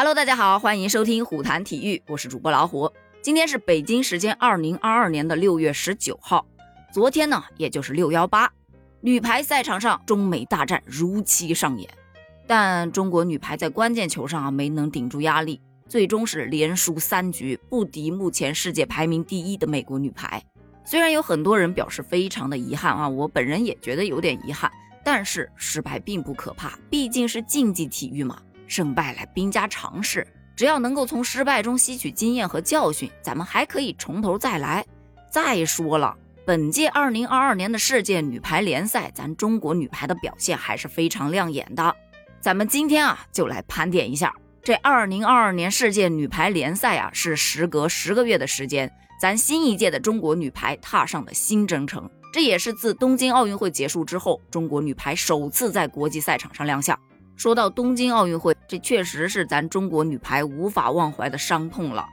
Hello，大家好，欢迎收听虎谈体育，我是主播老虎。今天是北京时间二零二二年的六月十九号，昨天呢，也就是六幺八，女排赛场上中美大战如期上演，但中国女排在关键球上啊没能顶住压力，最终是连输三局，不敌目前世界排名第一的美国女排。虽然有很多人表示非常的遗憾啊，我本人也觉得有点遗憾，但是失败并不可怕，毕竟是竞技体育嘛，胜败乃兵家常事。只要能够从失败中吸取经验和教训，咱们还可以从头再来。再说了，本届二零二二年的世界女排联赛，咱中国女排的表现还是非常亮眼的。咱们今天啊，就来盘点一下这二零二二年世界女排联赛啊，是时隔十个月的时间。咱新一届的中国女排踏上了新征程，这也是自东京奥运会结束之后，中国女排首次在国际赛场上亮相。说到东京奥运会，这确实是咱中国女排无法忘怀的伤痛了。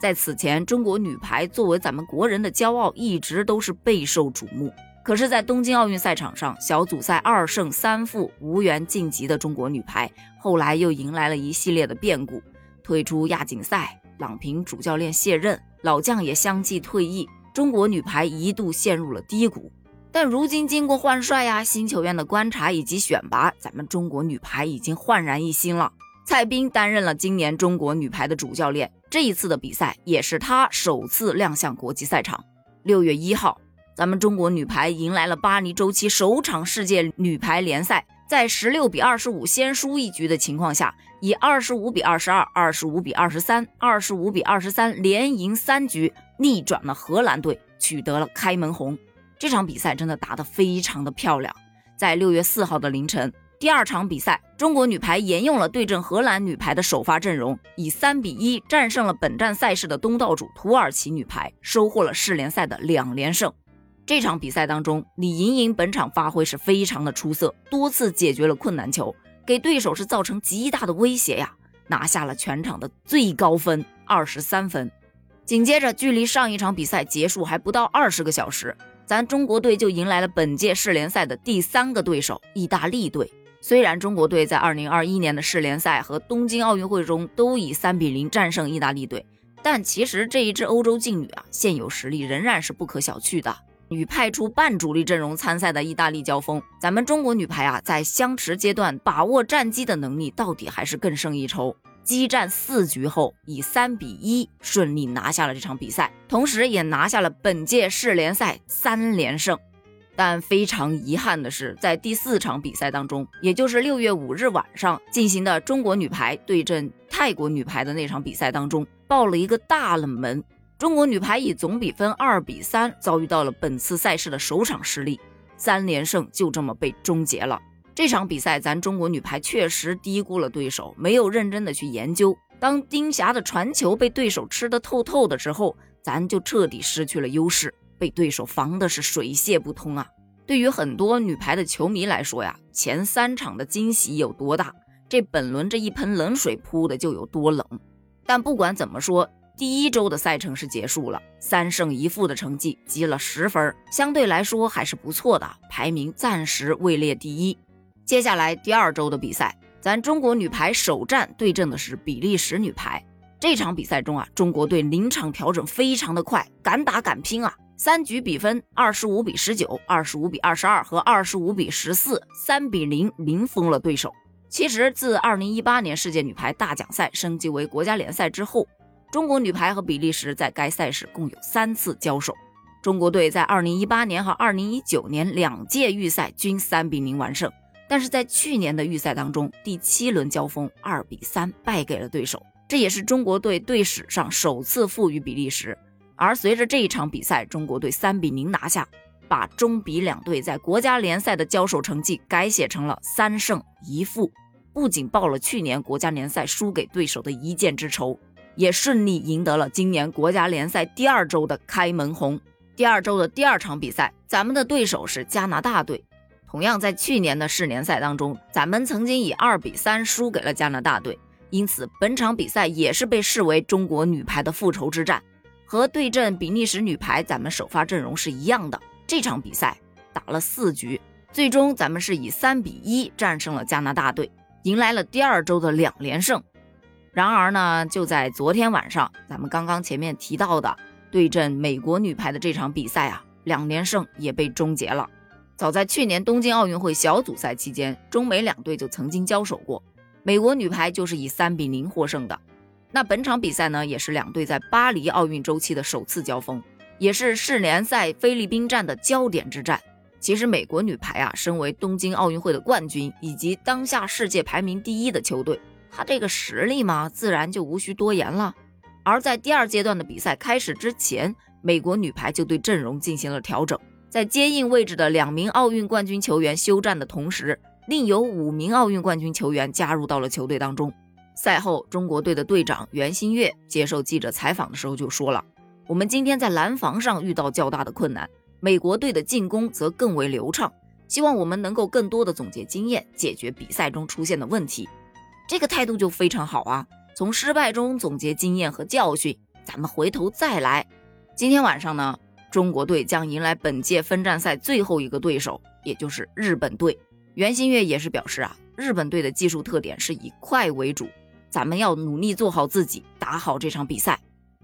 在此前，中国女排作为咱们国人的骄傲，一直都是备受瞩目。可是，在东京奥运赛场上，小组赛二胜三负，无缘晋级的中国女排，后来又迎来了一系列的变故，退出亚锦赛，郎平主教练卸任。老将也相继退役，中国女排一度陷入了低谷。但如今经过换帅呀、新球员的观察以及选拔，咱们中国女排已经焕然一新了。蔡斌担任了今年中国女排的主教练，这一次的比赛也是他首次亮相国际赛场。六月一号，咱们中国女排迎来了巴黎周期首场世界女排联赛。在十六比二十五先输一局的情况下，以二十五比二十二、二十五比二十三、二十五比二十三连赢三局，逆转了荷兰队，取得了开门红。这场比赛真的打得非常的漂亮。在六月四号的凌晨，第二场比赛，中国女排沿用了对阵荷兰女排的首发阵容，以三比一战胜了本站赛事的东道主土耳其女排，收获了世联赛的两连胜。这场比赛当中，李盈莹本场发挥是非常的出色，多次解决了困难球，给对手是造成极大的威胁呀，拿下了全场的最高分二十三分。紧接着，距离上一场比赛结束还不到二十个小时，咱中国队就迎来了本届世联赛的第三个对手——意大利队。虽然中国队在二零二一年的世联赛和东京奥运会中都以三比零战胜意大利队，但其实这一支欧洲劲旅啊，现有实力仍然是不可小觑的。与派出半主力阵容参赛的意大利交锋，咱们中国女排啊，在相持阶段把握战机的能力，到底还是更胜一筹。激战四局后，以三比一顺利拿下了这场比赛，同时也拿下了本届世联赛三连胜。但非常遗憾的是，在第四场比赛当中，也就是六月五日晚上进行的中国女排对阵泰国女排的那场比赛当中，爆了一个大冷门。中国女排以总比分二比三遭遇到了本次赛事的首场失利，三连胜就这么被终结了。这场比赛，咱中国女排确实低估了对手，没有认真的去研究。当丁霞的传球被对手吃得透透的之后，咱就彻底失去了优势，被对手防的是水泄不通啊！对于很多女排的球迷来说呀，前三场的惊喜有多大，这本轮这一盆冷水扑的就有多冷。但不管怎么说。第一周的赛程是结束了，三胜一负的成绩积了十分，相对来说还是不错的，排名暂时位列第一。接下来第二周的比赛，咱中国女排首战对阵的是比利时女排。这场比赛中啊，中国队临场调整非常的快，敢打敢拼啊！三局比分二十五比十九、二十五比二十二和二十五比十四，三比零零封了对手。其实自二零一八年世界女排大奖赛升级为国家联赛之后。中国女排和比利时在该赛事共有三次交手，中国队在2018年和2019年两届预赛均3比0完胜，但是在去年的预赛当中，第七轮交锋2比3败给了对手，这也是中国队队史上首次负于比利时。而随着这一场比赛，中国队3比0拿下，把中比两队在国家联赛的交手成绩改写成了三胜一负，不仅报了去年国家联赛输给对手的一箭之仇。也顺利赢得了今年国家联赛第二周的开门红。第二周的第二场比赛，咱们的对手是加拿大队。同样在去年的世联赛当中，咱们曾经以二比三输给了加拿大队，因此本场比赛也是被视为中国女排的复仇之战。和对阵比利时女排，咱们首发阵容是一样的。这场比赛打了四局，最终咱们是以三比一战胜了加拿大队，迎来了第二周的两连胜。然而呢，就在昨天晚上，咱们刚刚前面提到的对阵美国女排的这场比赛啊，两连胜也被终结了。早在去年东京奥运会小组赛期间，中美两队就曾经交手过，美国女排就是以三比零获胜的。那本场比赛呢，也是两队在巴黎奥运周期的首次交锋，也是世联赛菲律宾站的焦点之战。其实美国女排啊，身为东京奥运会的冠军，以及当下世界排名第一的球队。她这个实力嘛，自然就无需多言了。而在第二阶段的比赛开始之前，美国女排就对阵容进行了调整，在接应位置的两名奥运冠军球员休战的同时，另有五名奥运冠军球员加入到了球队当中。赛后，中国队的队长袁心玥接受记者采访的时候就说了：“我们今天在拦防上遇到较大的困难，美国队的进攻则更为流畅，希望我们能够更多的总结经验，解决比赛中出现的问题。”这个态度就非常好啊！从失败中总结经验和教训，咱们回头再来。今天晚上呢，中国队将迎来本届分站赛最后一个对手，也就是日本队。袁心玥也是表示啊，日本队的技术特点是以快为主，咱们要努力做好自己，打好这场比赛。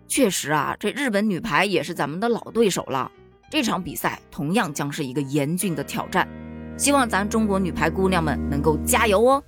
确实啊，这日本女排也是咱们的老对手了，这场比赛同样将是一个严峻的挑战。希望咱中国女排姑娘们能够加油哦！